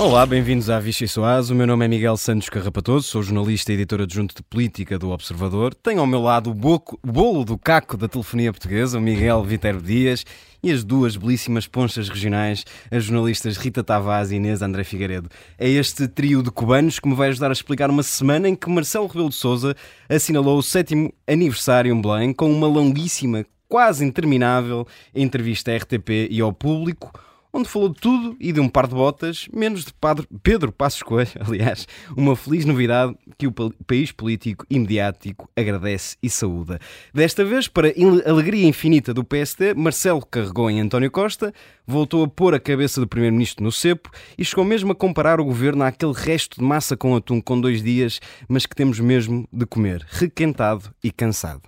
Olá, bem-vindos à Vichy Soaz. O meu nome é Miguel Santos Carrapatoso, sou jornalista e editor adjunto de política do Observador. Tenho ao meu lado o, o bolo do caco da telefonia portuguesa, o Miguel Viterbo Dias, e as duas belíssimas ponchas regionais, as jornalistas Rita Tavares e Inês André Figueiredo. É este trio de cubanos que me vai ajudar a explicar uma semana em que Marcelo Rebelo de Sousa assinalou o sétimo aniversário em Belém com uma longuíssima, quase interminável entrevista à RTP e ao público onde falou de tudo e de um par de botas, menos de Padre Pedro Passos Coelho, aliás, uma feliz novidade que o país político e mediático agradece e saúda. Desta vez, para alegria infinita do PSD, Marcelo carregou em António Costa, voltou a pôr a cabeça do Primeiro-Ministro no cepo e chegou mesmo a comparar o governo àquele resto de massa com atum com dois dias, mas que temos mesmo de comer, requentado e cansado.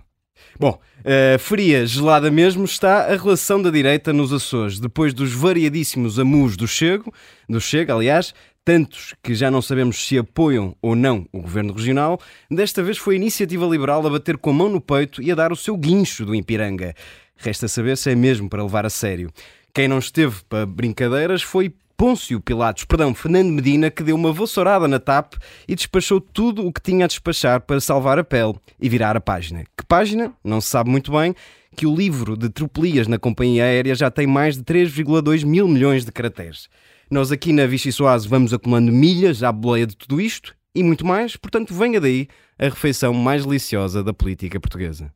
Bom, uh, fria, gelada mesmo, está a relação da direita nos Açores, depois dos variadíssimos amus do Chego, do Chega, aliás, tantos que já não sabemos se apoiam ou não o governo regional, desta vez foi a iniciativa liberal a bater com a mão no peito e a dar o seu guincho do Impiranga. Resta saber se é mesmo para levar a sério. Quem não esteve para brincadeiras foi Pôncio Pilatos, perdão, Fernando Medina, que deu uma vassourada na TAP e despachou tudo o que tinha a despachar para salvar a pele e virar a página. Que página? Não se sabe muito bem, que o livro de tropelias na companhia aérea já tem mais de 3,2 mil milhões de caracteres. Nós aqui na Vichy Soase vamos acumulando milhas à boleia de tudo isto e muito mais, portanto venha daí a refeição mais deliciosa da política portuguesa.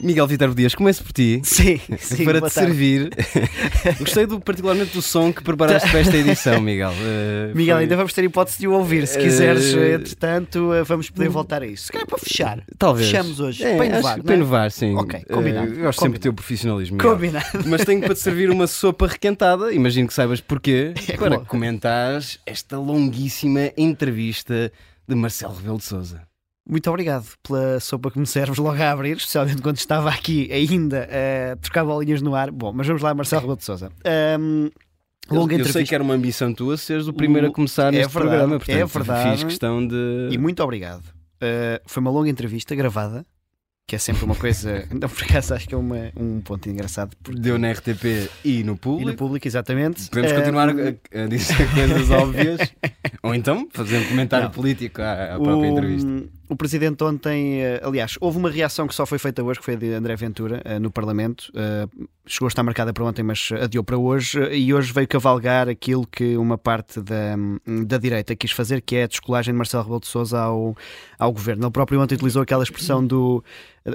Miguel Vitor Dias, começo por ti. Sim, sim Para te servir. Gostei do, particularmente do som que preparaste para esta edição, Miguel. Uh, Miguel, foi... ainda vamos ter hipótese de o ouvir. Se quiseres, uh... entretanto, uh, vamos poder voltar a isso. Se calhar para fechar. Talvez. Fechamos hoje. É, para inovar. Para é? inovar, sim. Ok, combinado. Uh, gosto sempre do teu profissionalismo. Miguel. Combinado. Mas tenho para te servir uma sopa requentada. Imagino que saibas porquê. É para bom. comentares esta longuíssima entrevista de Marcelo Rebelo de Souza. Muito obrigado pela sopa que me serves logo a abrir, especialmente quando estava aqui ainda a trocar bolinhas no ar. Bom, mas vamos lá, Marcelo Rebelo de Sousa. Um, longa eu, eu sei que era uma ambição tua seres o primeiro a começar é neste verdade, programa, portanto, é verdade. fiz questão de... E muito obrigado. Uh, foi uma longa entrevista gravada, que é sempre uma coisa. Não, por acaso acho que é uma, um ponto engraçado. Porque... Deu na RTP e no público. E no público, exatamente. Podemos continuar a, a dizer coisas óbvias. Ou então fazer um comentário Não. político à, à própria o, entrevista. O Presidente ontem, eh, aliás, houve uma reação que só foi feita hoje, que foi de André Ventura, eh, no Parlamento. Eh, chegou a estar marcada para ontem, mas adiou para hoje. E hoje veio cavalgar aquilo que uma parte da, da direita quis fazer, que é a descolagem de Marcelo Rebelo de Sousa ao, ao governo. Ele próprio ontem utilizou aquela expressão do.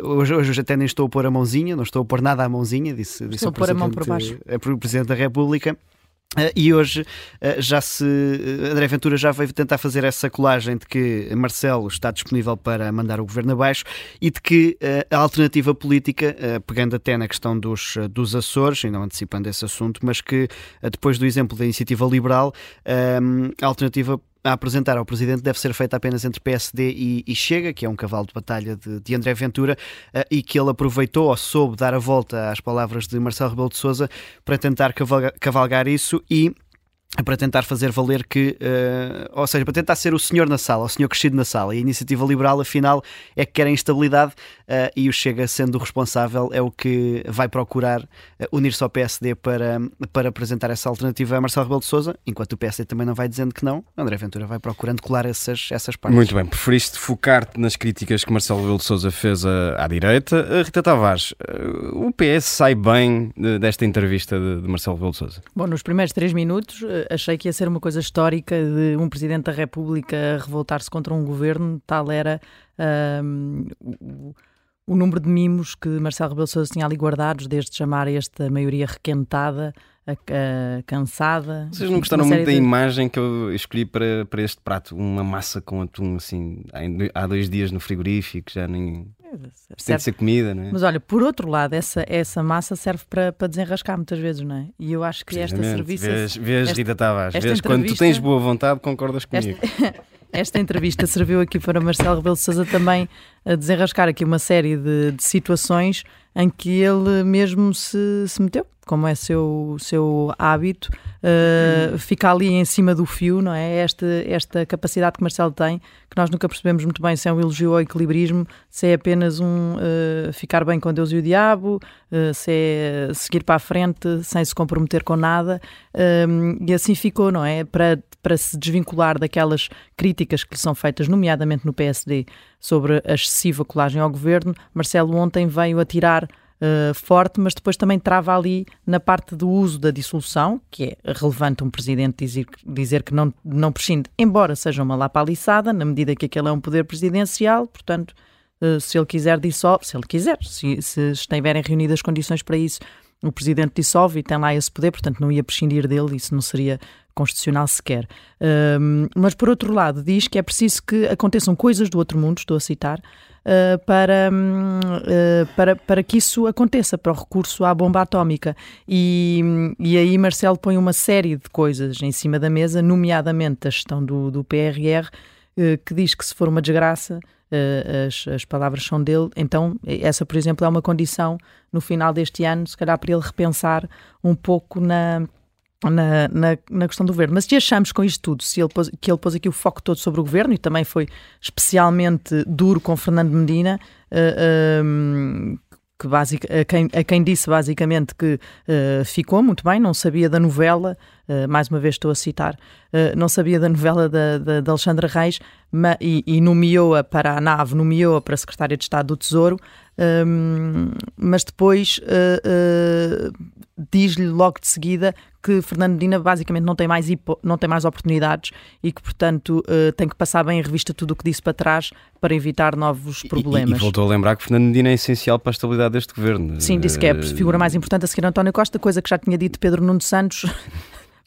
Hoje, hoje até nem estou a pôr a mãozinha, não estou a pôr nada à mãozinha, disse, disse estou o Presidente, a mão por baixo. o Presidente da República. Uh, e hoje uh, já se. Uh, André Ventura já veio tentar fazer essa colagem de que Marcelo está disponível para mandar o governo abaixo e de que a alternativa política, pegando até na questão dos, dos Açores, e não antecipando esse assunto, mas que depois do exemplo da iniciativa liberal, a alternativa a apresentar ao Presidente deve ser feita apenas entre PSD e, e Chega, que é um cavalo de batalha de, de André Ventura, uh, e que ele aproveitou ou soube dar a volta às palavras de Marcelo Rebelo de Sousa para tentar cavalgar, cavalgar isso e para tentar fazer valer que, uh, ou seja, para tentar ser o senhor na sala, o senhor crescido na sala. E a iniciativa liberal, afinal, é que quer a instabilidade uh, e o Chega, sendo o responsável, é o que vai procurar uh, unir-se ao PSD para, para apresentar essa alternativa a Marcelo Rebelo de Sousa, enquanto o PSD também não vai dizendo que não, André Ventura vai procurando colar essas, essas partes. Muito bem, preferiste focar-te nas críticas que Marcelo Rebelo de Sousa fez à, à direita. Rita Tavares, o PS sai bem desta entrevista de, de Marcelo Rebelo de Sousa? Bom, nos primeiros três minutos achei que ia ser uma coisa histórica de um Presidente da República revoltar-se contra um governo, tal era um, o, o, número de mimos que Marcelo Rebelo Sousa tinha ali guardados, desde chamar esta maioria requentada, a, a, cansada. Vocês não gostaram muito da de... imagem que eu escolhi para, para este prato? Uma massa com atum, assim, há dois dias no frigorífico, já nem tem de ser comida, não é? Mas olha, por outro lado, essa, essa massa serve para, para desenrascar muitas vezes, não é? E eu acho que esta serviço. Vês, vês esta, Rita Tavares, vês quando tu tens boa vontade, concordas comigo. Esta, esta entrevista serviu aqui para Marcelo Rebelo de Sousa também a desenrascar aqui uma série de, de situações em que ele mesmo se, se meteu, como é seu, seu hábito, uh, fica ali em cima do fio, não é? Esta, esta capacidade que Marcelo tem, que nós nunca percebemos muito bem se é um elogio ao equilibrismo, se é apenas um uh, ficar bem com Deus e o diabo, uh, se é seguir para a frente sem se comprometer com nada, e assim ficou, não é? Para, para se desvincular daquelas críticas que lhe são feitas, nomeadamente no PSD, sobre a excessiva colagem ao governo, Marcelo ontem veio a tirar Uh, forte, mas depois também trava ali na parte do uso da dissolução, que é relevante um presidente dizer, dizer que não, não prescinde, embora seja uma lapaliçada, na medida que aquele é um poder presidencial, portanto, uh, se ele quiser dissolve, se ele quiser, se, se estiverem reunidas as condições para isso, o presidente dissolve e tem lá esse poder, portanto não ia prescindir dele, isso não seria constitucional sequer. Um, mas, por outro lado, diz que é preciso que aconteçam coisas do outro mundo, estou a citar, uh, para, uh, para, para que isso aconteça, para o recurso à bomba atómica. E, e aí Marcelo põe uma série de coisas em cima da mesa, nomeadamente a gestão do, do PRR, uh, que diz que se for uma desgraça, as, as, palavras são dele. Então, essa, por exemplo, é uma condição no final deste ano, se calhar para ele repensar um pouco na, na, na, na, questão do governo. Mas se achamos com isto tudo, se ele pôs, que ele pôs aqui o foco todo sobre o governo e também foi especialmente duro com Fernando Medina, uh, que basic, a, quem, a quem disse basicamente que uh, ficou muito bem, não sabia da novela, uh, mais uma vez estou a citar, uh, não sabia da novela da, da, da Alexandra Reis ma, e, e nomeou-a para a nave, nomeou-a para a Secretária de Estado do Tesouro, um, mas depois diz-lhe logo de seguida que Fernando Medina basicamente não tem mais, não tem mais oportunidades e que, portanto, uh, tem que passar bem em revista tudo o que disse para trás para evitar novos problemas. E, e, voltou a lembrar que Fernando Medina é essencial para a estabilidade deste governo. Sim, disse que é a figura mais importante a seguir António Costa, coisa que já tinha dito Pedro Nuno Santos.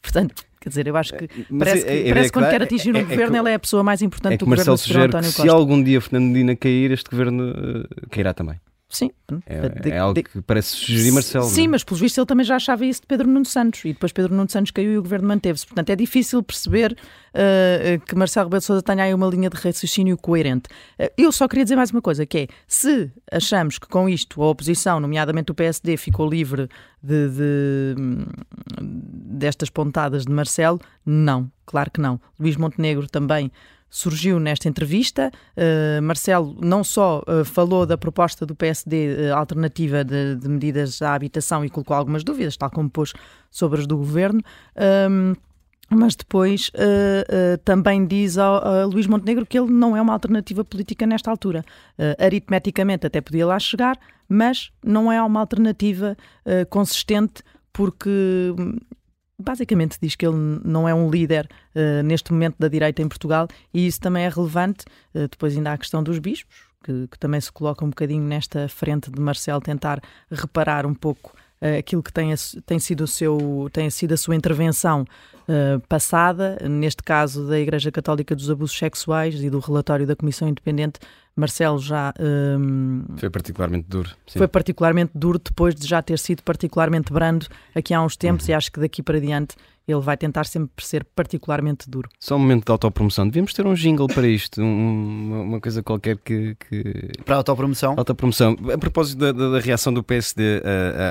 Portanto, Quer dizer, eu acho que Mas parece que, é, é, parece que quando quer atingir um é, governo, ele é a pessoa mais importante é do governo Marcelo sugere António Costa. Se algum dia Fernando Medina cair, este governo uh, cairá também. Sim. É, de, é algo de, que parece sugerir Marcelo. Sim, não? mas pelos vistos ele também já achava isso de Pedro Nuno Santos e depois Pedro Nuno Santos caiu e o governo manteve-se. Portanto, é difícil perceber uh, que Marcelo Rebelo de Sousa tenha aí uma linha de raciocínio coerente. Uh, eu só queria dizer mais uma coisa, que é, se achamos que com isto a oposição, nomeadamente o PSD, ficou livre de, de destas pontadas de Marcelo, não, claro que não. Luís Montenegro também surgiu nesta entrevista. Uh, Marcelo não só uh, falou da proposta do PSD uh, eh, alternativa de, de, medidas à habitação e colocou algumas dúvidas, tal como pôs sobre as do governo. Ehm, mas depois também diz ao, a Luís Montenegro que ele não é uma alternativa política nesta altura. aritmeticamente até podia lá chegar, mas não é uma alternativa consistente porque basicamente diz que ele não é um líder uh, neste momento da direita em Portugal e isso também é relevante. Uh, depois ainda há a questão dos bispos, que, que, também se coloca um bocadinho nesta frente de Marcel tentar reparar um pouco uh, aquilo que tem, tem, sido seu, tem sido a sua intervenção passada, neste caso da Igreja Católica dos Abusos Sexuais e do relatório da Comissão Independente Marcelo já. Um, foi particularmente duro. Sim. Foi particularmente duro depois de já ter sido particularmente brando aqui há uns tempos uhum. e acho que daqui para diante ele vai tentar sempre ser particularmente duro. Só um momento de autopromoção. Devíamos ter um jingle para isto, um, uma coisa qualquer que. que... Para a autopromoção? Autopromoção. A propósito da, da, da reação do PSD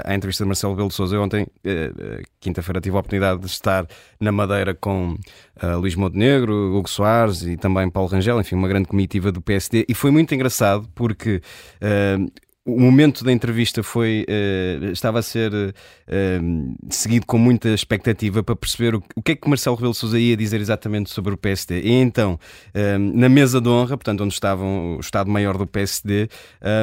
à, à, entrevista de Marcelo Belo de Souza, eu ontem, eh, eh, quinta-feira, tive a oportunidade de estar na Madeira com uh, Luís Montenegro, Hugo Soares e também Paulo Rangel, enfim, uma grande comitiva do PSD, e foi muito engraçado porque uh, o momento da entrevista foi uh, estava a ser uh, seguido com muita expectativa para perceber o, o, que é que Marcelo Rebelo Sousa ia dizer exatamente sobre o PSD. E então, uh, na mesa de honra, portanto, onde estavam o Estado-Maior do PSD,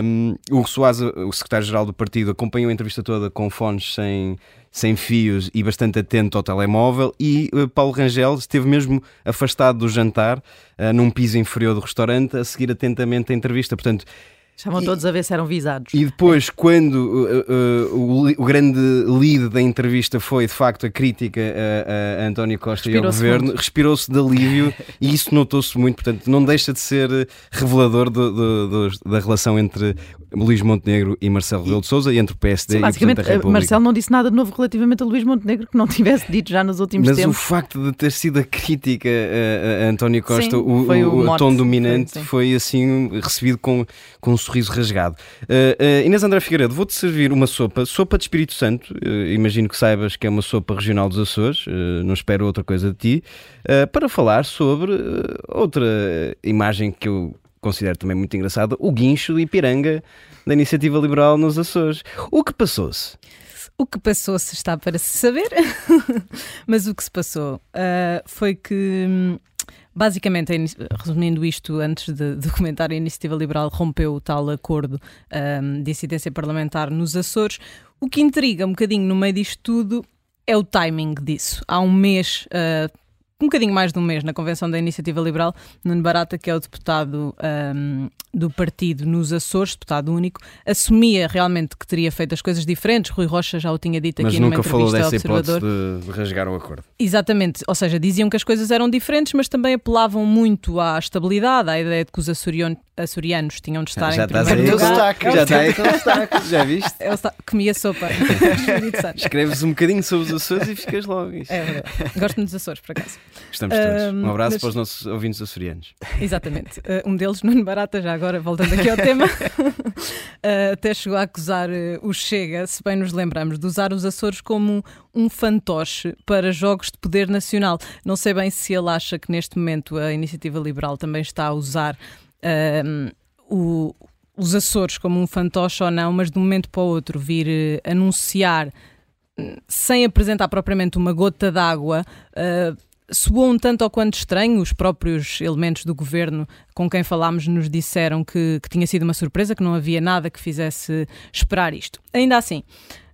um, o Soares, o secretário-geral do partido, acompanhou a entrevista toda com fones sem sem fios e bastante atento ao telemóvel, e uh, Paulo Rangel esteve mesmo afastado do jantar, uh, num piso inferior do restaurante, a seguir atentamente a entrevista. Portanto, Estavam todos a ver se eram visados. E depois, quando uh, uh, o, o, grande lead da entrevista foi, de facto, a crítica a, a António Costa e ao governo, respirou-se de alívio e isso notou-se muito. Portanto, não deixa de ser revelador do, do, do, da relação entre Luís Montenegro e Marcelo Rebelo de Sousa e entre o PSD Sim, e o Presidente da República. Marcelo não disse nada de novo relativamente a Luís Montenegro que não tivesse dito já nos últimos Mas tempos. o facto de ter sido a crítica a, a António Costa, Sim, o, o, o tom dominante, sim. foi assim recebido com, com um sorriso rasgado. Uh, uh, Inês André Figueiredo, vou-te servir uma sopa, sopa de Espírito Santo. Uh, imagino que saibas que é uma sopa regional dos Açores, não espero outra coisa de ti, para falar sobre outra imagem que eu considero também muito engraçada, o guincho do Ipiranga da Iniciativa Liberal nos Açores. O que passou-se? O que passou-se está para se saber, mas o que se passou uh, foi que, hum, basicamente, resumindo isto, antes de, de comentar, a Iniciativa Liberal rompeu o tal acordo um, de incidência parlamentar nos Açores. O que intriga um bocadinho no meio disto tudo é o timing disso. Há um mês. uh, um bocadinho mais de um mês na convenção da Iniciativa Liberal, Nuno Barata, que é o deputado um, do partido nos Açores, deputado único, assumia realmente que teria feito as coisas diferentes. Rui Rocha já o tinha dito Mas aqui numa nunca falou entrevista ao dessa Observador. hipótese de, de rasgar o acordo. Exatamente, ou seja, diziam que as coisas eram diferentes, mas também apelavam muito à estabilidade, à ideia de que os açorion- açorianos tinham de estar já em estás primeiro lugar. sotaque. Já está aí com o sotaque, já viste? Eu esta- comia sopa. Escreves um bocadinho sobre os Açores e ficas logo. Isso. É verdade. Gosto muito dos Açores, por acaso. Estamos todos. Um abraço mas- para os nossos ouvintes açorianos. Exatamente. Uh, um deles, Nuno Barata, já agora, voltando aqui ao tema, uh, até chegou a acusar uh, o Chega, se bem nos lembramos, de usar os Açores como um fantoche para jogos de poder nacional. Não sei bem se ele acha que neste momento a Iniciativa Liberal também está a usar o- os Açores como um fantoche ou não, mas de um momento para o outro vir anunciar hum, sem apresentar propriamente uma gota d'água, soou um tanto ou quanto estranho. Os próprios elementos do governo com quem falámos nos disseram que, que tinha sido uma surpresa, que não havia nada que fizesse esperar isto. Ainda assim.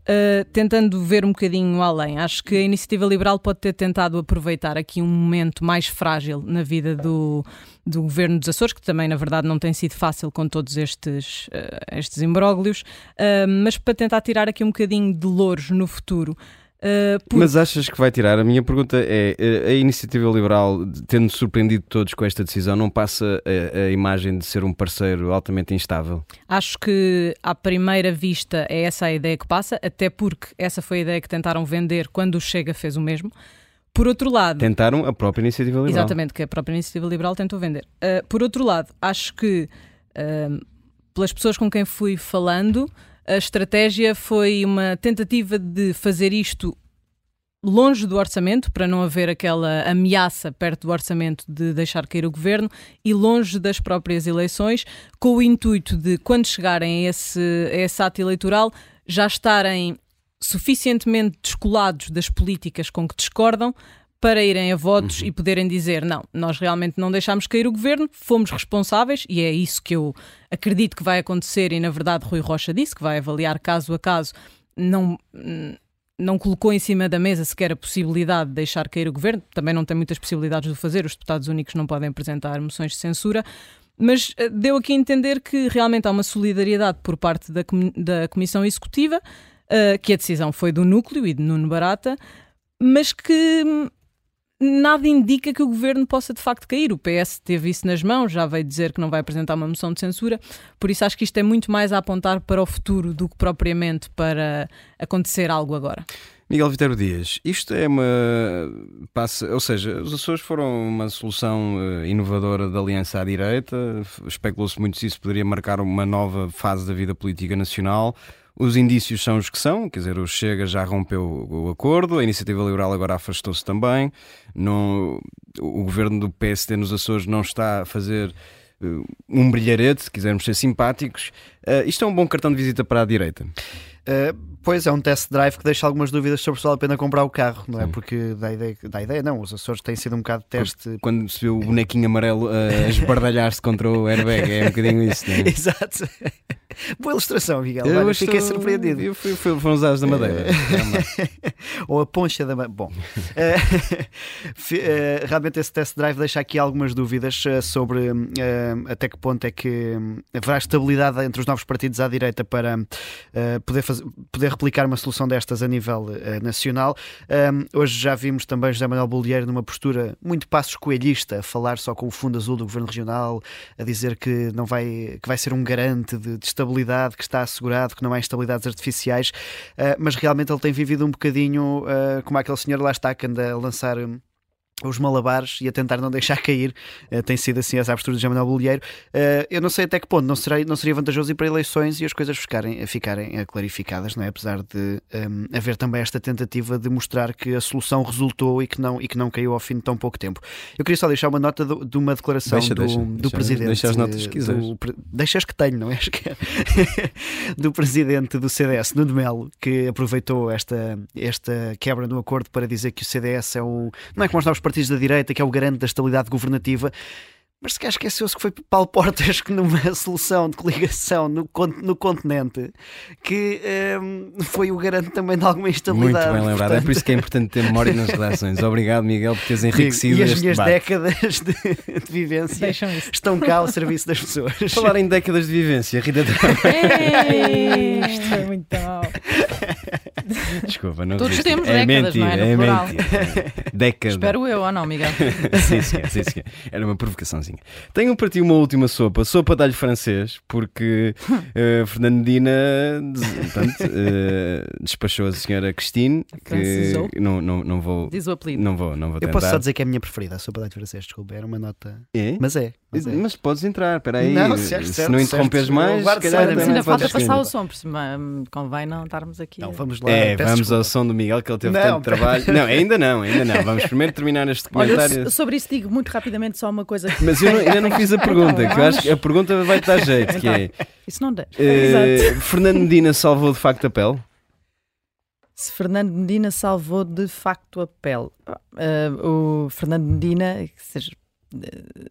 uh, tentando ver um bocadinho além, acho que a iniciativa liberal pode ter tentado aproveitar aqui um momento mais frágil na vida do, do governo dos Açores, que também, na verdade, não tem sido fácil com todos estes, uh, estes imbróglios, uh, mas para tentar tirar aqui um bocadinho de louros no futuro. Uh, por- Mas achas que vai tirar? A minha pergunta é: a iniciativa liberal, tendo surpreendido todos com esta decisão, não passa a, a imagem de ser um parceiro altamente instável? Acho que à primeira vista é essa a ideia que passa, até porque essa foi a ideia que tentaram vender quando o Chega fez o mesmo. Por outro lado, Tentaram a própria iniciativa liberal. exatamente, que a própria iniciativa liberal tentou vender. Uh, por outro lado, acho que uh, pelas pessoas com quem fui falando, a estratégia foi uma tentativa de fazer isto longe do orçamento, para não haver aquela ameaça perto do orçamento de deixar cair o governo, e longe das próprias eleições, com o intuito de, quando chegarem a esse, a esse ato eleitoral, já estarem suficientemente descolados das políticas com que discordam para irem a votos e poderem dizer não, nós realmente não deixámos cair o governo, fomos responsáveis e é isso que eu acredito que vai acontecer e na verdade Rui Rocha disse que vai avaliar caso a caso, não não colocou em cima da mesa sequer a possibilidade de deixar cair o governo, também não tem muitas possibilidades de o fazer, os deputados únicos não podem apresentar moções de censura, mas eh, deu aqui a entender que realmente há uma solidariedade por parte da, da Comissão Executiva, eh, que a decisão foi do núcleo e de Nuno Barata, mas que nada indica que o governo possa de facto cair. O PS teve isso nas mãos, já veio dizer que não vai apresentar uma moção de censura, por isso acho que isto é muito mais a apontar para o futuro do que propriamente para acontecer algo agora. Miguel Vitero Dias, isto é uma. Passa, ou seja, os Açores foram uma solução eh, inovadora da aliança à direita. Especulou-se muito se isso poderia marcar uma nova fase da vida política nacional. Os indícios são os que são, quer dizer, o Chega já rompeu o acordo, a Iniciativa Liberal agora afastou-se também. Não, o governo do PSD nos Açores não está a fazer eh, um brilharete, se quisermos ser simpáticos. Eh, isto é um bom cartão de visita para a direita. Uh, pois é um test drive que deixa algumas dúvidas sobre se vale a pena comprar o carro, não é? Sim. Porque dá ideia, dá ideia, não, os Açores têm sido um bocado de teste. quando se vê o bonequinho amarelo a esbardalhar-se contra o airbag. É um bocadinho isso, não é? Exato. Boa ilustração, Miguel. Olha, estou- Fiquei surpreendido. Eu fui, fui, foram os ases da madeira. Ou a poncha da. ma- Bom, eh, eh, realmente esse test drive deixa aqui algumas dúvidas eh, sobre eh, até que ponto é que haverá estabilidade entre os novos partidos à direita para eh, poder, fazer, poder replicar uma solução destas a nível eh, nacional. Um, hoje já vimos também José Manuel Bolieiro numa postura muito passos coelhista, a falar só com o fundo azul do governo regional, a dizer que não vai, que vai ser um garante de, de estabilidade, que está assegurado, que não há instabilidades artificiais, mas realmente ele tem vivido um bocadinho como aquele senhor lá está que anda a lançar os malabares e a tentar não deixar cair. Uh, tem sido assim as aberturas de Jamanel Bolieiro. Uh, eu não sei até que ponto não, será, não seria vantajoso ir para eleições e as coisas ficarem, ficarem clarificadas, não é? apesar de um, ehm, haver também esta tentativa de mostrar que a solução resultou e que não, e que não caiu ao fim de tão pouco tempo. Eu queria só deixar uma nota do, de uma declaração deixa, do, deixa, do deixa, presidente. Deixa as notas que quiseres. Do, deixa as que tenho, não é? do presidente do CDS, Nuno Melo, que aproveitou esta, esta quebra no acordo para dizer que o CDS é um. Não é como os novos partidos da direita, que é o garante da estabilidade governativa, mas se calhar esqueceu-se que foi Paulo Portas que numa solução de coligação no, no continente que um, ehm, foi o garante também de alguma instabilidade. Muito bem lembrado, portanto... é por isso que é importante ter memória nas redações. Obrigado, Miguel, por teres enriquecido E as minhas debate. décadas de, de vivência estão cá ao serviço das pessoas. Falar em décadas de vivência, Rita Isto foi muito mal. Desculpa, não Todos temos é décadas, mentira, não é? No é plural. mentira. Década. Espero eu, ou não, Miguel? sim, sim, sim, sim. Era uma provocaçãozinha. Tenho para ti uma última sopa, sopa de alho francês, porque uh, Fernando Medina portanto, uh, despachou a senhora Christine, que não, não, não vou. Diz o apelido. Não vou, não vou Eu tentar. posso só dizer que é a minha preferida, a sopa de alho francês, desculpa, era uma nota. É? Mas é. Mas, é. Mas podes entrar, espera aí. Não, certo, se certo, não certo. interrompes mais, se calhar ainda podes falta passar o som, por cima hum, convém não estarmos aqui. Não, vamos lá. É, vamos desculpa. ao som do Miguel que ele teve Não, tanto trabalho. Não, ainda não, ainda não. Vamos primeiro terminar este Olha, comentário. so- sobre isso digo muito rapidamente só uma coisa. Mas eu não- ainda não fiz a pergunta, Então, que eu acho que a pergunta vai-te dar jeito, que é Isso não deixa. eh, Fernando Medina salvou de facto a pele? Se Fernando Medina salvou de facto a pele. Ah, o Fernando Medina, que seja, eh,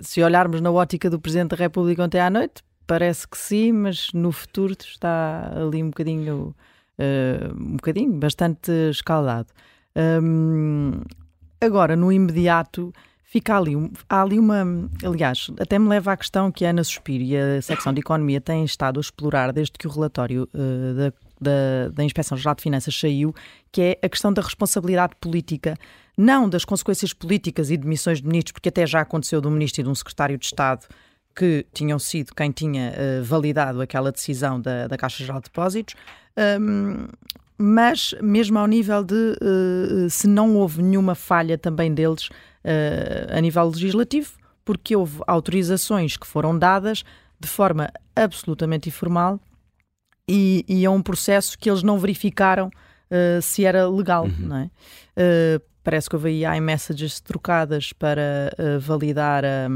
se olharmos na ótica do Presidente da República ontem à noite, parece que sim, mas no futuro está ali um bocadinho, ah, um bocadinho, bastante escaldado. Hum, agora, no imediato, fica ali, um- há ali uma. Aliás, até me leva à questão que a Ana Suspiro e a secção de Economia têm estado a explorar desde que o relatório eh, da, da, da Inspeção Geral de Finanças saiu, que é a questão da responsabilidade política, não das consequências políticas e demissões de ministros, porque até já aconteceu de um ministro e de um secretário de Estado que tinham sido quem tinha eh, validado aquela decisão da, da Caixa Geral de Depósitos. Hum, mas mesmo ao nível de eh, se não houve nenhuma falha também deles eh, a nível legislativo, porque houve autorizações que foram dadas de forma absolutamente informal e, e é um processo que eles não verificaram se era legal, não é? Parece que houve aí iMessages trocadas para eh, validar a,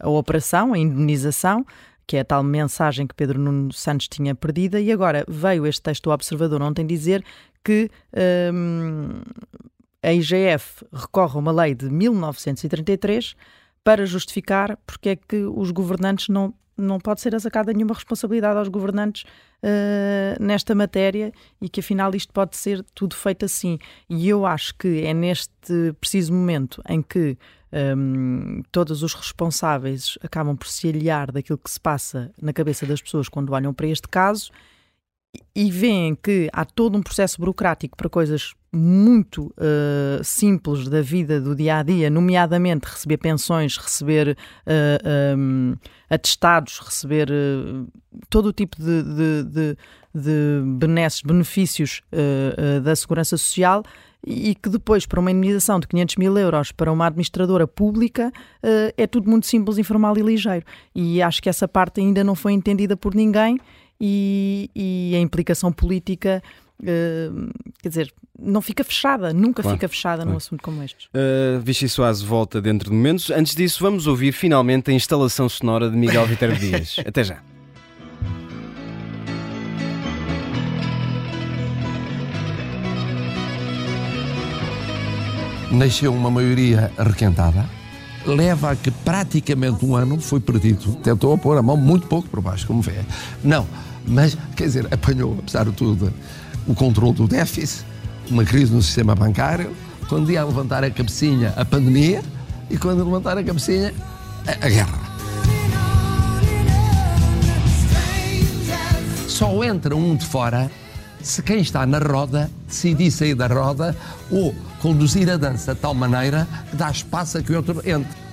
a operação, a indenização, que é a tal mensagem que Pedro Nuno Santos tinha perdida, e agora veio este texto do Observador ontem dizer que hum, a IGF recorre a uma lei de 1933 para justificar porque é que os governantes não, não pode ser sacada nenhuma responsabilidade aos governantes eh, nesta matéria e que afinal isto pode ser tudo feito assim. E eu acho que é neste preciso momento em que hum, todos os responsáveis acabam por se aliar daquilo que se passa na cabeça das pessoas quando olham para este caso e veem que há todo um processo burocrático para coisas muito eh, simples da vida do dia a dia, nomeadamente receber pensões, receber eh, um, atestados, receber eh, todo o tipo de, de, de, de benesses, benefícios da segurança social e que depois, para uma indenização de 500 mil euros para uma administradora pública, é tudo muito simples, informal e ligeiro. E acho que essa parte ainda não foi entendida por ninguém e, e a implicação política, eh, quer dizer, não fica fechada, nunca Claro, fica fechada num claro. assunto como este. Uh, Vichy Soares volta dentro de momentos. Antes disso, vamos ouvir finalmente a instalação sonora de Miguel Viterbo Dias. Até já. nasceu uma maioria requentada, leva a que praticamente um ano foi perdido. Tentou pôr a mão muito pouco por baixo, como vê. Não, mas, quer dizer, apanhou, apesar de tudo, o controle do déficit, uma crise no sistema bancário, quando ia levantar a cabecinha, a pandemia, e quando levantar a cabecinha, a, a guerra. Só entra um de fora se quem está na roda decidir sair da roda ou conduzir a dança de tal maneira que dá espaço a que o outro entre.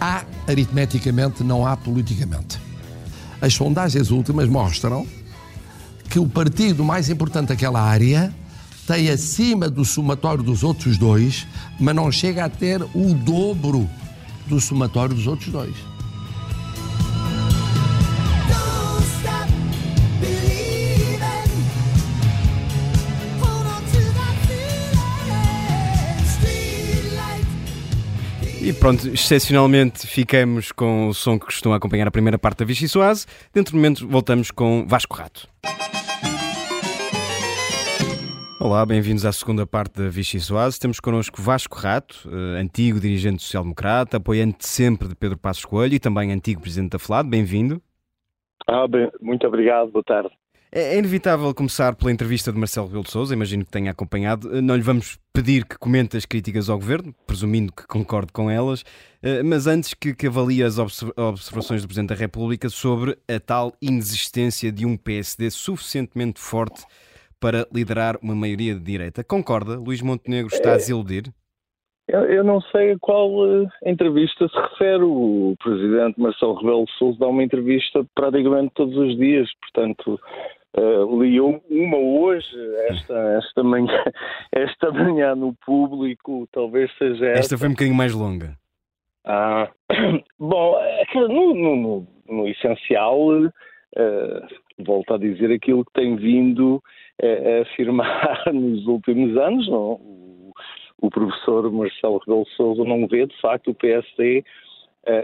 Há aritmeticamente, não há politicamente. as sondagens últimas mostram que o partido mais importante daquela área tem acima do somatório dos outros dois, mas não chega a ter o dobro do somatório dos outros dois. E pronto, excepcionalmente ficamos com o som que costuma acompanhar a primeira parte da Vichy Soase. Dentro de momento voltamos com Vasco Rato. Olá, bem-vindos à segunda parte da Vichy Soase. Temos connosco Vasco Rato, eh, antigo dirigente social-democrata, apoiante sempre de Pedro Passos Coelho e também antigo presidente da FLAD. Bem-vindo. Ah, bem, muito obrigado, boa tarde. É, é inevitável começar pela entrevista de Marcelo Rebelo de Sousa, imagino que tenha acompanhado. Eh, não lhe vamos pedir que comente as críticas ao governo, presumindo que concorde com elas, eh, mas antes que, avalie as observações do Presidente da República sobre a tal inexistência de um PSD suficientemente forte para liderar uma maioria de direita. Concorda? Luís Montenegro está a desiludir? Eu, eu não sei a qual uh, entrevista se refere. O Presidente Marcelo Rebelo de Sousa dá uma entrevista praticamente todos os dias, portanto Uh, li uma hoje, esta, esta, manhã, esta manhã no público, talvez seja esta. Esta foi um bocadinho mais longa. Ah, bom, é no, no, no, no essencial, uh, volto a dizer aquilo que tem vindo a, a afirmar nos últimos anos. Não? O, o professor Marcelo Rebelo Souza não vê, de facto, o PSD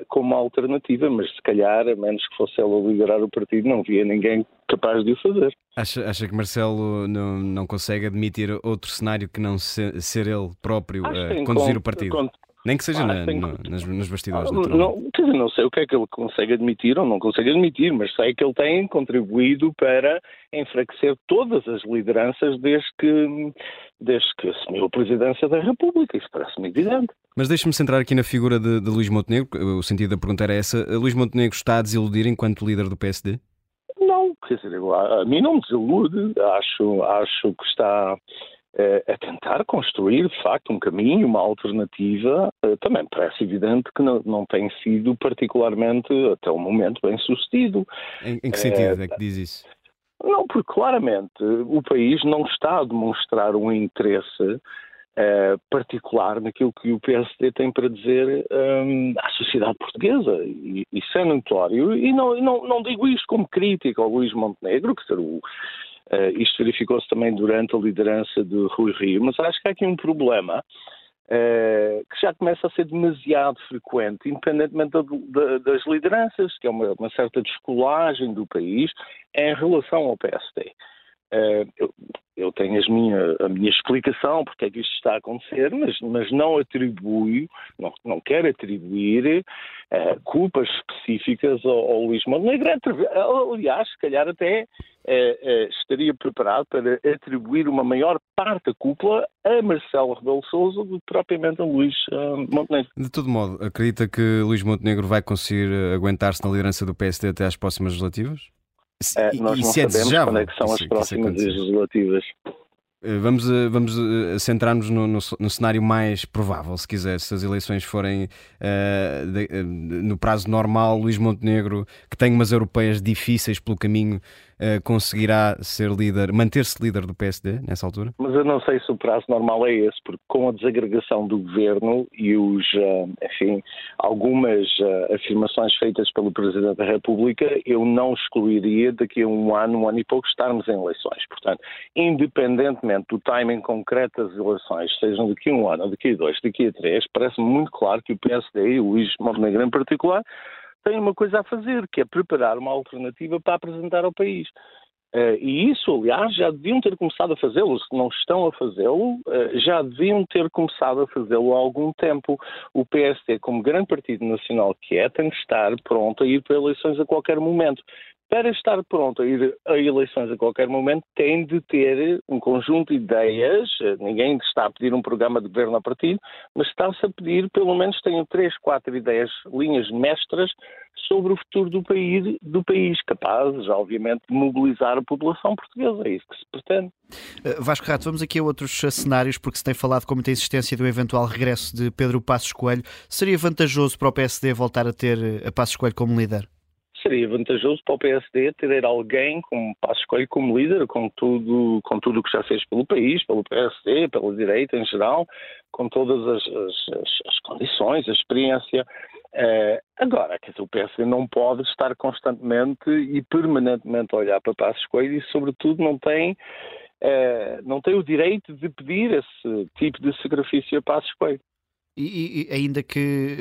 como alternativa, mas se calhar, a menos que fosse ela liderar o partido, não via ninguém capaz de o fazer. Acha, acha que Marcelo não, não consegue admitir outro cenário que não ser, ser ele próprio a uh, conduzir o partido? Nem que seja ah, na, no, nas, nos bastidores. Não, não, não sei o que é que ele consegue admitir ou não consegue admitir, mas sei que ele tem contribuído para enfraquecer todas as lideranças desde que, desde que assumiu a presidência da República. Isso parece-me evidente. Mas deixe-me centrar aqui na figura de, de Luís Montenegro. O sentido da pergunta era essa. Luís Montenegro está a desiludir enquanto líder do PSD? Não, quer dizer, a, a mim não me desilude. Acho, acho que está a tentar construir, de facto, um caminho, uma alternativa, eh, também parece evidente que não, não tem sido particularmente, até o momento, bem sucedido. Em, em que sentido é, é que diz isso? Não, porque claramente o país não está a demonstrar um interesse Uh, particular naquilo que o PSD tem para dizer um, à sociedade portuguesa. E, isso é notório. E não, não, não digo isto como crítica ao Luís Montenegro, que ser o, Uh, isto verificou-se também durante a liderança de Rui Rio, mas acho que há aqui um problema uh, que já começa a ser demasiado frequente, independentemente da, da, das lideranças, que é uma, uma, certa descolagem do país em relação ao PSD. Uh, eu, tenho minha, a minha explicação porque é que isto está a acontecer, mas, mas não atribuo, não, não quero atribuir uh, culpas específicas ao, ao Luís Montenegro. Aliás, se calhar até uh, estaria preparado para atribuir uma maior parte da cúpula a Marcelo Rebelo Sousa do que propriamente a Luís Montenegro. De todo modo, acredita que Luís Montenegro vai conseguir aguentar-se na liderança do PSD até às próximas legislativas? É, nós e não se é sabemos quando é que são as próximas legislativas. Eh, vamos, eh, vamos eh, centrar-nos no, no, no, cenário mais provável, se quiser. Se as eleições forem uh, de, uh, no prazo normal, Luís Montenegro, que tem umas europeias difíceis pelo caminho, uh, conseguirá ser líder, manter-se líder do PSD nessa altura? Mas eu não sei se o prazo normal é esse, porque com a desagregação do governo e os, uh, enfim, algumas uh, afirmações feitas pelo Presidente da República, eu não excluiria daqui a um ano, um ano e pouco, estarmos em eleições. Portanto, independentemente do timing concreto das eleições, sejam daqui a um ano, daqui a dois, daqui a três, parece-me muito claro que o PSD e o Luís Montenegro em particular têm uma coisa a fazer, que é preparar uma alternativa para apresentar ao país. Uh, e isso, aliás, já deviam ter começado a fazê-lo. Se não estão a fazê-lo, uh, já deviam ter começado a fazê-lo há algum tempo. O PSD, como grande partido nacional que é, tem de estar pronto a ir para eleições a qualquer momento para estar pronto a ir a eleições a qualquer momento, tem de ter um conjunto de ideias. Ninguém está a pedir um programa de governo a partido, mas está-se a pedir, pelo menos, tenham três, quatro ideias, linhas mestras sobre o futuro do país, do país capazes, obviamente, de mobilizar a população portuguesa. É isso que se pretende. Uh, Vasco Rato, vamos aqui a outros cenários, porque se tem falado com muita insistência do eventual regresso de Pedro Passos Coelho. Seria vantajoso para o PSD voltar a ter a Passos Coelho como líder? Seria vantajoso para o PSD ter alguém como Passo Coelho como líder, com tudo, com tudo o que já fez pelo país, pelo PSD, pela direita em geral, com todas as, as, as condições, a experiência. Uh, agora, quer dizer, o PSD não pode estar constantemente e permanentemente a olhar para Passos Coelho e, sobretudo, não tem, uh, não tem o direito de pedir esse tipo de sacrifício a Passos Coelho. E, e, ainda que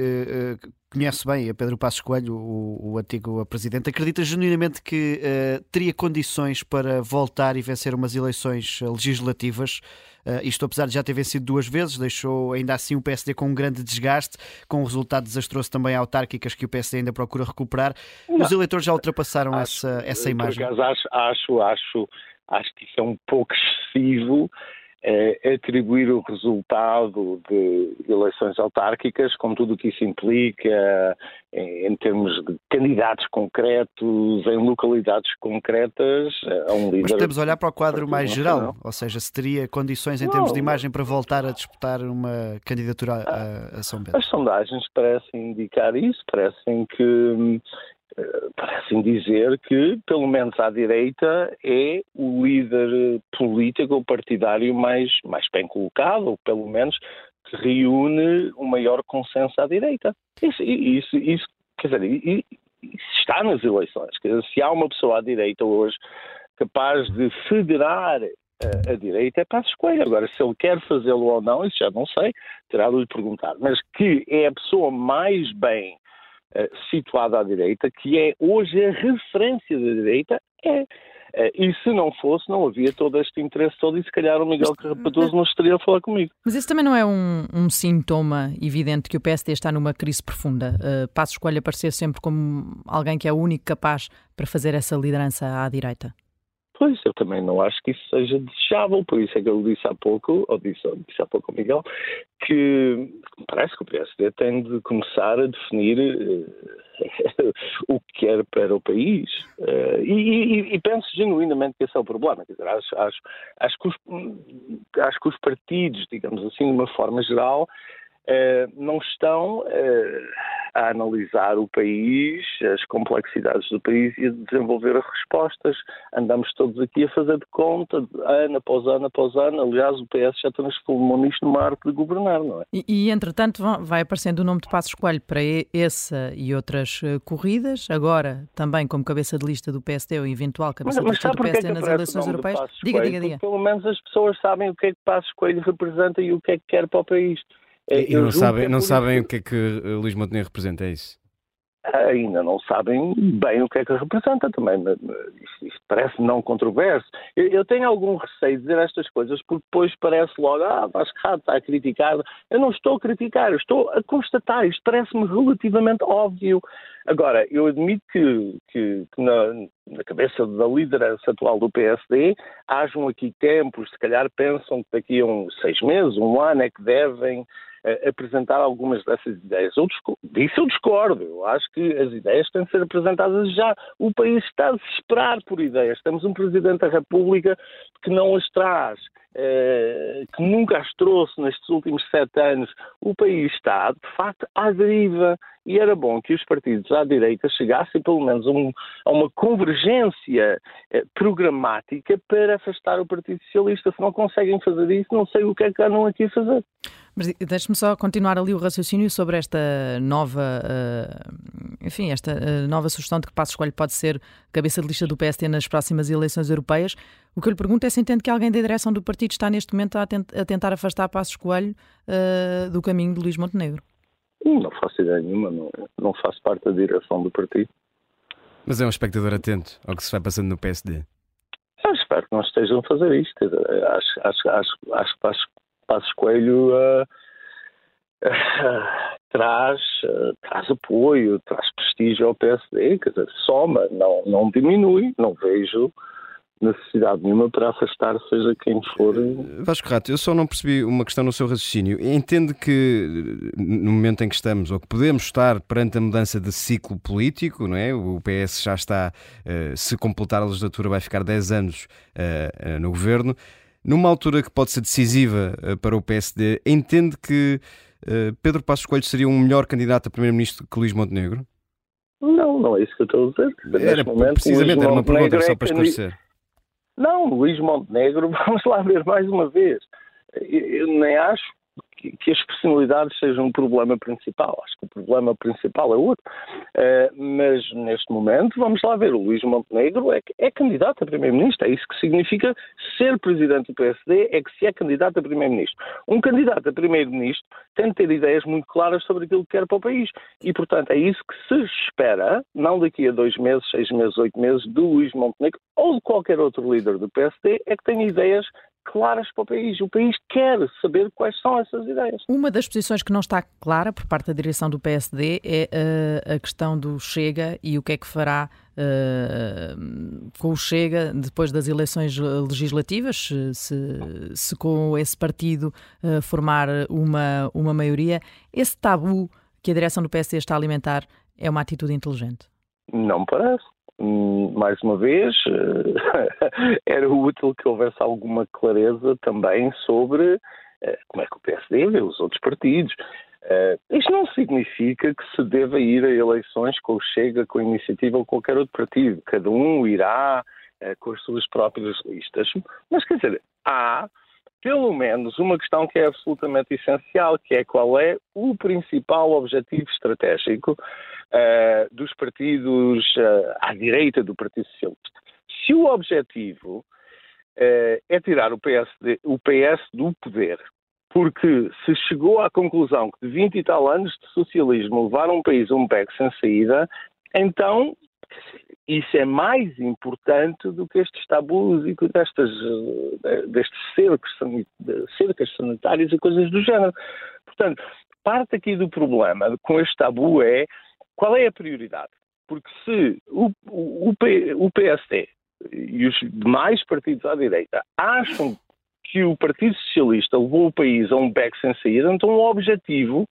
uh, conhece bem a Pedro Passos Coelho, o, o antigo presidente, acredita genuinamente que uh, teria condições para voltar e vencer umas eleições legislativas? Uh, isto apesar de já ter vencido duas vezes, deixou ainda assim o PSD com um grande desgaste, com um resultado desastroso também autárquicas que o PSD ainda procura recuperar. Não. Os eleitores já ultrapassaram acho, essa, essa imagem. Por acaso, acho, acho, acho, acho que isso é um pouco excessivo é, atribuir o resultado de eleições autárquicas, com tudo o que isso implica, em, termos de candidatos concretos, em localidades concretas, a um líder. Mas podemos olhar para o quadro mais geral, ou seja, se teria condições em não, termos de imagem para voltar a disputar uma candidatura a, a São Bento? As sondagens parecem indicar isso, parecem que parecem dizer que, pelo menos à direita, é o líder político ou partidário mais, mais bem colocado, ou pelo menos que reúne o maior consenso à direita. Isso, isso, isso quer dizer, isso está nas eleições. Dizer, se há uma pessoa à direita hoje capaz de federar a, a direita, é para a escolha. Agora, se ele quer fazê-lo ou não, isso já não sei, terá de lhe perguntar. Mas que é a pessoa mais bem eh, situada à direita, que é hoje a referência da direita, é. Eh, e se não fosse, não havia todo este interesse todo e se calhar o Miguel Carrapatoso não estaria a falar comigo. Mas isso também não é um, um sintoma evidente que o PSD está numa crise profunda? Uh, Passo escolha aparecer sempre como alguém que é o único capaz para fazer essa liderança à direita? Pois, eu também não acho que isso seja desejável, por isso é que eu disse há pouco, ou disse, disse há pouco ao Miguel, que parece que o PSD tem de começar a definir uh, o que quer para o país. Uh, e, e, e, penso genuinamente que esse é o problema. Quer dizer, acho, acho, acho, que os, acho que os partidos, digamos assim, de uma forma geral, não estão a analisar o país, as complexidades do país e a desenvolver as respostas. Andamos todos aqui a fazer de conta, ano após ano após ano. Aliás, o PS já transformou nisto numa arte de governar, não é? E, e entretanto, vai aparecendo o nome de Passos Coelho para essa e outras uh, corridas. Agora, também como cabeça de lista do PSD ou eventual cabeça mas, de lista do PSD é nas eleições europeias. Diga, diga, diga. Pelo menos as pessoas sabem o que é que Passos Coelho representa e o que é que quer para o país. E não sabem, não sabem o que é que eh, Luís Montenegro representa, é isso? Ainda não sabem bem o que é que representa também. Isto, isto parece não controverso. Eu, eu, tenho algum receio de dizer estas coisas porque depois parece logo, ah, Vasco Rato está a criticar. Eu não estou a criticar, eu estou a constatar. Isto parece-me relativamente óbvio. Agora, eu admito que, que, que na, na, cabeça da liderança atual do PSD hajam aqui tempos, se calhar pensam que daqui a uns seis meses, um ano é que devem apresentar algumas dessas ideias. Eu disso eu discordo. Eu acho que as ideias têm de ser apresentadas já. O país está a desesperar por ideias. Temos um Presidente da República que não as traz, eh, que nunca as trouxe nestes últimos sete anos. O país está, de facto, à deriva. E era bom que os partidos à direita chegassem, pelo menos, um, a uma convergência eh, programática para afastar o Partido Socialista. Se não conseguem fazer isso, não sei o que é que andam aqui a fazer. Mas deixe-me só continuar ali o raciocínio sobre esta nova, uh, enfim, esta uh, nova sugestão de que Passos Coelho pode ser cabeça de lista do PST nas próximas eleições europeias. O que eu lhe pergunto é se entende que alguém da direção do partido está neste momento a, tent a tentar afastar Passos Coelho do caminho de Luís Montenegro. Não faço ideia nenhuma, não, não faço parte da direção do partido. Mas é um espectador atento ao que se vai passando no PSD. Eu espero que não estejam a fazer isto. Acho, acho, acho, acho que Passos Coelho uh, uh, traz, uh, traz apoio, traz prestígio ao PSD, quer dizer, soma, não, não diminui, não vejo necessidade nenhuma para afastar seja quem for. Vasco Rato, eu só não percebi uma questão no seu raciocínio. Entende que no momento em que estamos, ou que podemos estar perante a mudança de ciclo político, não é? O PS já está, se completar a legislatura, vai ficar 10 anos no governo numa altura que pode ser decisiva eh, para o PSD, entende que eh, Pedro Passos Coelho seria um melhor candidato a primeiro-ministro que Luís Montenegro? Não, não é isso que eu estou a dizer. Era, momento, precisamente, era uma pergunta só é para esclarecer. Não, Luís Montenegro, vamos lá ver mais uma vez. Eu nem acho que, as personalidades sejam um problema principal. Acho que o problema principal é outro. Uh, mas neste momento, vamos lá ver, o Luís Montenegro é, é candidato a Primeiro-Ministro. É isso que significa ser Presidente do PSD, é que se é candidato a Primeiro-Ministro. Um candidato a Primeiro-Ministro tem de ter ideias muito claras sobre aquilo que quer para o país. E, portanto, é isso que se espera, não daqui a dois meses, seis meses, oito meses, do Luís Montenegro ou de qualquer outro líder do PSD, é que tenha ideias claras para o país. O país quer saber quais são essas ideias. Uma das posições que não está clara por parte da direção do PSD é uh, a questão do Chega e o que é que fará uh, com o Chega depois das eleições legislativas, se, se com esse partido uh, formar uma, uma maioria. Esse tabu que a direção do PSD está a alimentar é uma atitude inteligente? Não parece. Hum, mais uma vez, era útil que houvesse alguma clareza também sobre eh, como é que o PSD vê os outros partidos. Uh, isto não significa que se deva ir a eleições com o Chega, com a Iniciativa ou qualquer outro partido. Cada um irá com as suas próprias listas. Mas, quer dizer, há pelo menos uma questão que é absolutamente essencial, que é qual é o principal objetivo estratégico uh, dos partidos uh, à direita do Partido Socialista. Se o objetivo uh, é tirar o, o PS do poder, porque se chegou à conclusão que de 20 e tal anos de socialismo levaram um país a um beco sem saída, então isso é mais importante do que estes tabus e destas, destes cercos, cercas sanitárias e coisas do género. Portanto, parte aqui do problema com este tabu é qual é a prioridade? Porque se o, o, o PSD e os demais partidos à direita acham que o Partido Socialista levou o país a um beco sem saída, então o objetivo,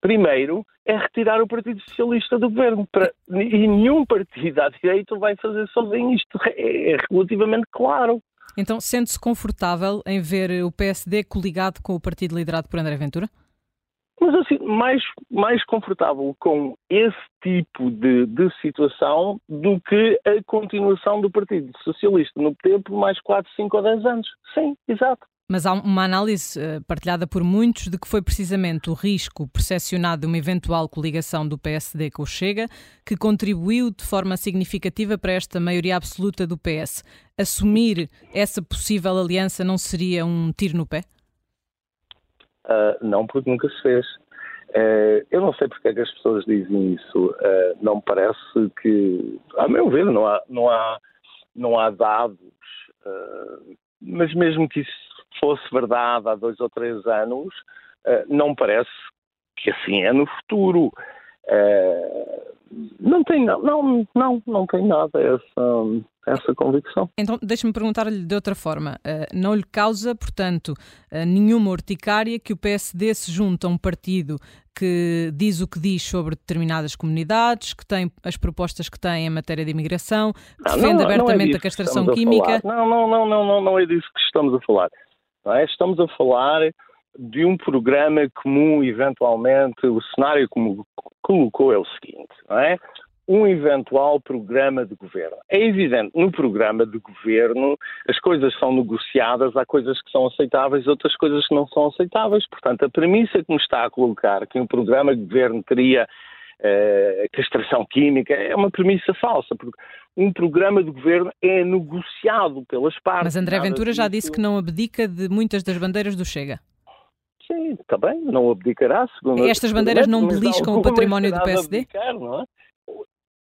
primeiro, é retirar o Partido Socialista do governo. E nenhum partido à direita vai fazer sozinho. Isto é, é relativamente claro. Então, sente-se confortável em ver o PSD coligado com o partido liderado por André Ventura? Mas assim, mais, mais confortável com esse tipo de, de situação do que a continuação do Partido Socialista no por mais 4, 5 ou 10 anos. Sim, exato. Mas há uma análise uh, partilhada por muitos de que foi precisamente o risco percepcionado de uma eventual coligação do PSD com o Chega que contribuiu de forma significativa para esta maioria absoluta do PS. Assumir essa possível aliança não seria um tiro no pé? Uh, não, porque nunca se fez. Uh, eu não sei porque é que as pessoas dizem isso. Uh, não parece que, a meu ver, não há, não há, não há dados, mas mesmo que isso fosse verdade há dois ou três anos, não parece que assim é no futuro. não tem não, não, não tem nada essa, essa convicção. Então, deixe-me perguntar-lhe de outra forma. Uh, não lhe causa, portanto, uh, nenhuma urticária que o PSD se junte a um partido que diz o que diz sobre determinadas comunidades, que tem as propostas que tem em matéria de imigração, que não, defende não, abertamente não é a castração química? A não, não, não, não, não, não é disso que estamos a falar. É? Estamos a falar de um programa comum, eventualmente, o cenário como colocou é o seguinte, não é? Um eventual programa de governo. É evidente, no programa de governo as coisas são negociadas, há coisas que são aceitáveis, outras coisas que não são aceitáveis. Portanto, a premissa que me está a colocar que um programa de governo teria uh, castração química é uma premissa falsa, porque um programa de governo é negociado pelas partes. Mas André Ventura já disse que não abdica de muitas das bandeiras do Chega. Sim, está bem, não abdicará. Segundo Estas bandeiras não beliscam o património do PSD? Abdicar, não é?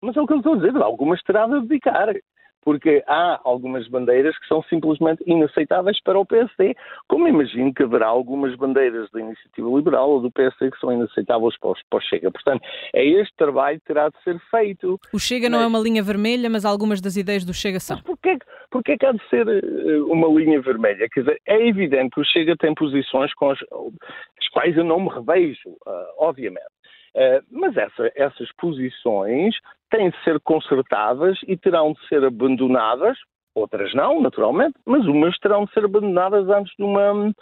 Mas é o que eu estou a dizer, algumas terá de abdicar. Porque há algumas bandeiras que são simplesmente inaceitáveis para o PSD. Como imagino que haverá algumas bandeiras da Iniciativa Liberal ou do PSD que são inaceitáveis para o, Chega. Portanto, é este trabalho que terá de ser feito. O Chega não é uma linha vermelha, mas algumas das ideias do Chega são. Mas porquê, porquê que há de ser eh, uma linha vermelha? Quer dizer, é evidente que o Chega tem posições com as, as quais eu não me revejo, uh, obviamente. Uh, mas essa, essas posições têm de ser consertadas e terão de ser abandonadas, outras não, naturalmente, mas umas terão de ser abandonadas antes de uma,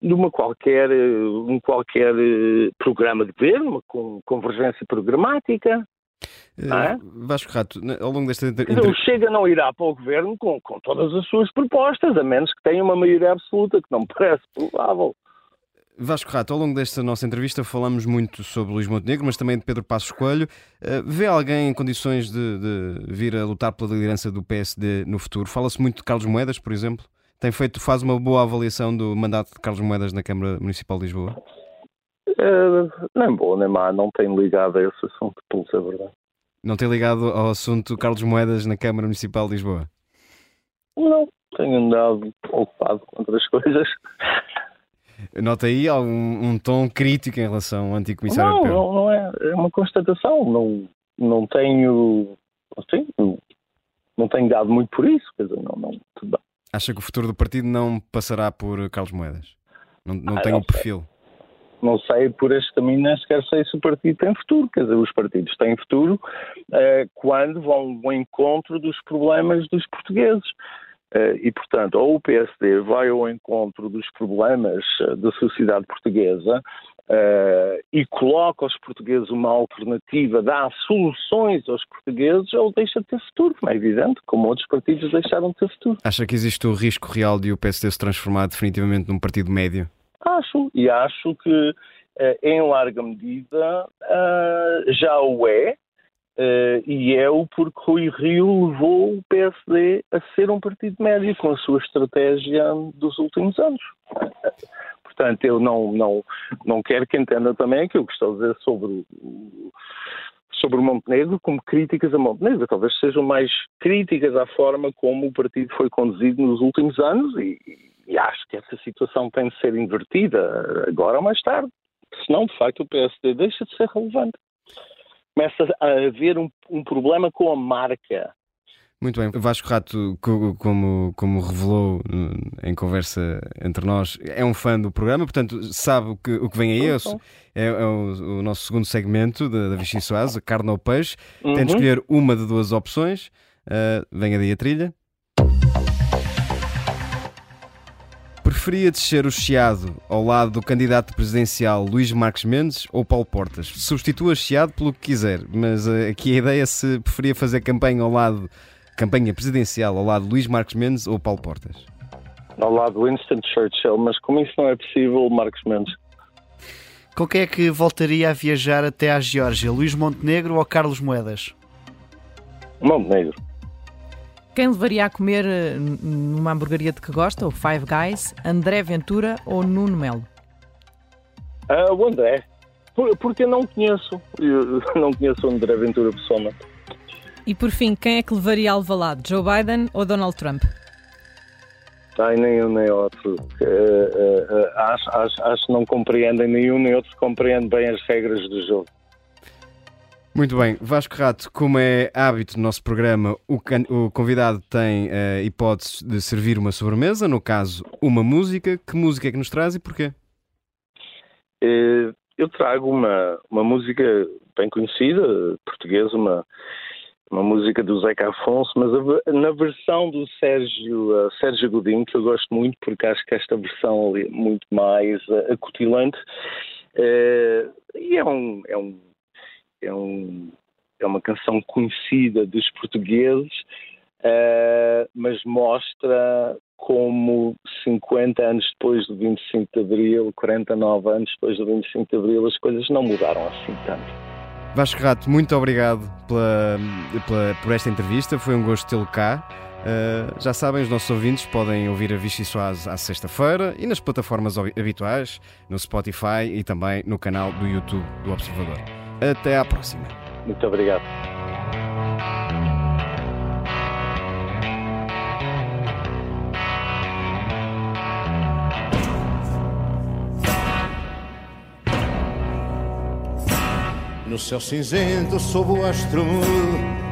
de uma qualquer, um qualquer eh, programa de governo, uma convergência programática. É? Vasco Rato, ao longo desta entrevista. O Chega não irá para o governo com, com todas as suas propostas, a menos que tenha uma maioria absoluta, que não me parece provável. Vasco Rato, ao longo desta nossa entrevista falamos muito sobre Luís Montenegro, mas também de Pedro Passos Coelho. Uh, vê alguém em condições de, de, vir a lutar pela liderança do PSD no futuro? Fala-se muito de Carlos Moedas, por exemplo. Tem feito, faz uma boa avaliação do mandato de Carlos Moedas na Câmara Municipal de Lisboa? Uh, nem boa nem má, não tenho ligado a esse assunto, pelo ser verdade. Não tem ligado ao assunto Carlos Moedas na Câmara Municipal de Lisboa? Não, tenho andado ocupado com outras coisas. Nota aí algum um tom crítico em relação ao antigo comissário não, Não, não é. É uma constatação. Não, não tenho. Assim, não, tenho dado muito por isso. Quer dizer, não, não, tudo bem. Acha que o futuro do partido não passará por Carlos Moedas? Não, não ah, tem o um perfil? Não sei, por este caminho nem sequer sei se o partido tem futuro. Quer dizer, os partidos têm futuro uh, quando vão ao encontro dos problemas dos portugueses. Eh, e, portanto, ou o PSD vai ao encontro dos problemas eh, da sociedade portuguesa uh, e coloca aos portugueses uma alternativa, dá soluções aos portugueses, ou deixa de ter futuro, como é evidente, como outros partidos deixaram de ter futuro. Acha que existe o risco real de o PSD se transformar definitivamente num partido médio? Acho, e acho que, em larga medida, já o é, Uh, e é o porque Rui Rio levou o PSD a ser um partido médio com a sua estratégia dos últimos anos. Portanto, eu não, não, não quero que entenda também aquilo que estou a dizer sobre sobre o Montenegro como críticas a Montenegro. Talvez sejam mais críticas à forma como o partido foi conduzido nos últimos anos e, e acho que essa situação tem de ser invertida agora ou mais tarde. Senão, de facto, o PSD deixa de ser relevante começa a haver um, um problema com a marca. Muito bem. Vasco Rato, como, como revelou em conversa entre nós, é um fã do programa, portanto sabe o que, o que vem aí. É, é, é o, o, nosso segundo segmento da, da Vichy Soares, carne ou peixe. Uhum. Tem de escolher uma de duas opções. Uh, venha daí a trilha. Preferia descer o Chiado ao lado do candidato presidencial Luís Marques Mendes ou Paulo Portas? Substitua Chiado pelo que quiser, mas uh, aqui a ideia é se preferia fazer campanha ao lado, campanha presidencial ao lado de Luís Marques Mendes ou Paulo Portas? Ao lado de Winston Churchill, mas como isso não é possível, Marques Mendes. Com quem é que voltaria a viajar até à Geórgia? Luís Montenegro ou Carlos Moedas? Montenegro. Quem levaria a comer eh, numa hamburgueria de que gosta, o Five Guys, André Ventura ou Nuno Melo? Uh, o André, porque eu não conheço, eu não conheço o André Ventura pessoalmente. E por fim, quem é que levaria ao Valado, Joe Biden ou Donald Trump? Ai, nem um nem outro. Uh, uh, uh, acho, acho, acho que não compreendem nenhum nem outro compreende bem as regras do jogo. Muito bem, Vasco Rato, como é hábito no nosso programa, o, o convidado tem a uh, eh, hipótese de servir uma sobremesa, no caso, uma música. Que música é que nos traz e porquê? Uh, eu trago uma, uma música bem conhecida, portuguesa, uma, uma música do Zeca Afonso, mas a, na versão do Sérgio, uh, Sérgio Godinho, que eu gosto muito, porque acho que esta versão é muito mais uh, acutilante. e é um, é um é, um, é uma canção conhecida dos portugueses, uh, mas mostra como 50 anos depois do 25 de Abril, 49 anos depois do 25 de Abril, as coisas não mudaram assim tanto. Vasco Rato, muito obrigado pela, pela, por esta entrevista, foi um gosto tê-lo cá. Uh, já sabem, os nossos ouvintes podem ouvir a Vichy Soase à sexta-feira e nas plataformas habituais, no Spotify e também no canal do YouTube do Observador. Até à próxima. Muito obrigado. No céu cinzento, sob o astro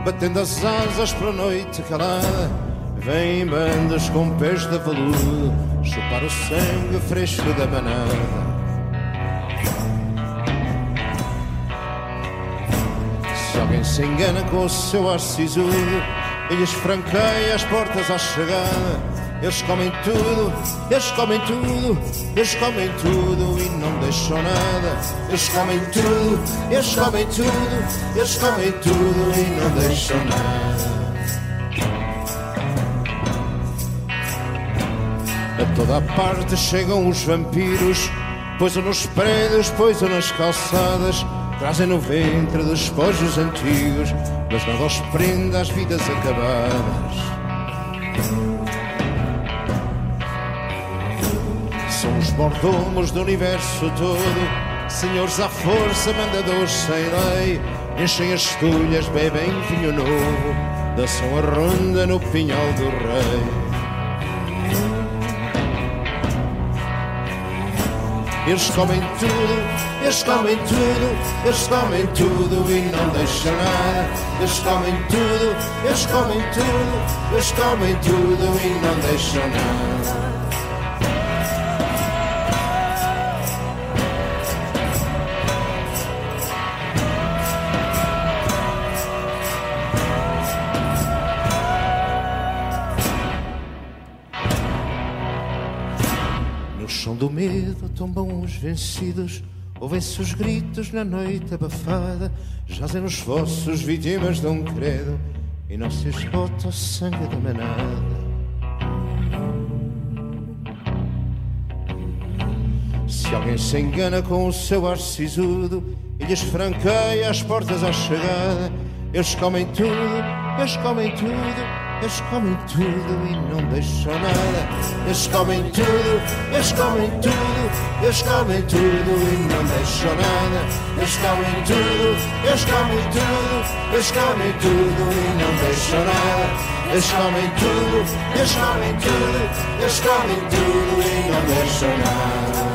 batendo as asas para a noite calada, vêm bandas com pés de veludo, chupar o sangue fresco da manada. Alguém se engana com o seu ar sisudo, ele esfranqueia as portas à chegada eles comem tudo, eles comem tudo, eles comem tudo e não deixam nada. Eles comem tudo, eles comem tudo, eles comem tudo e não deixam nada. A toda a parte chegam os vampiros, poisam nos prédios, poisam nas calçadas, trazem no ventre despojos antigos, mas nada os prende às vidas acabadas. São os mordomos do universo todo, senhores à força, mandadores sem lei. Enchem as tulhas, bebem vinho novo, dançam a ronda no pinhal do rei. Eles comem tudo, eles comem tudo, eles comem tudo e não deixam nada. Eles comem tudo, eles comem tudo, eles comem tudo e não deixam nada. do medo tombam os vencidos, ouvem-se os gritos na noite abafada, jazem nos vossos vítimas de um credo e não se esgota o sangue da manada. Se alguém se engana com o seu ar sisudo e lhes franqueia as portas à chegada, eles comem tudo, eles comem tudo eles comem tudo e não deixam nada. Eles comem tudo, eles comem tudo, eles comem tudo e não deixam nada. Eles comem tudo, eles comem tudo, eles comem tudo e não deixam nada. Eles comem tudo, eles comem tudo, eles comem tudo e não deixam nada.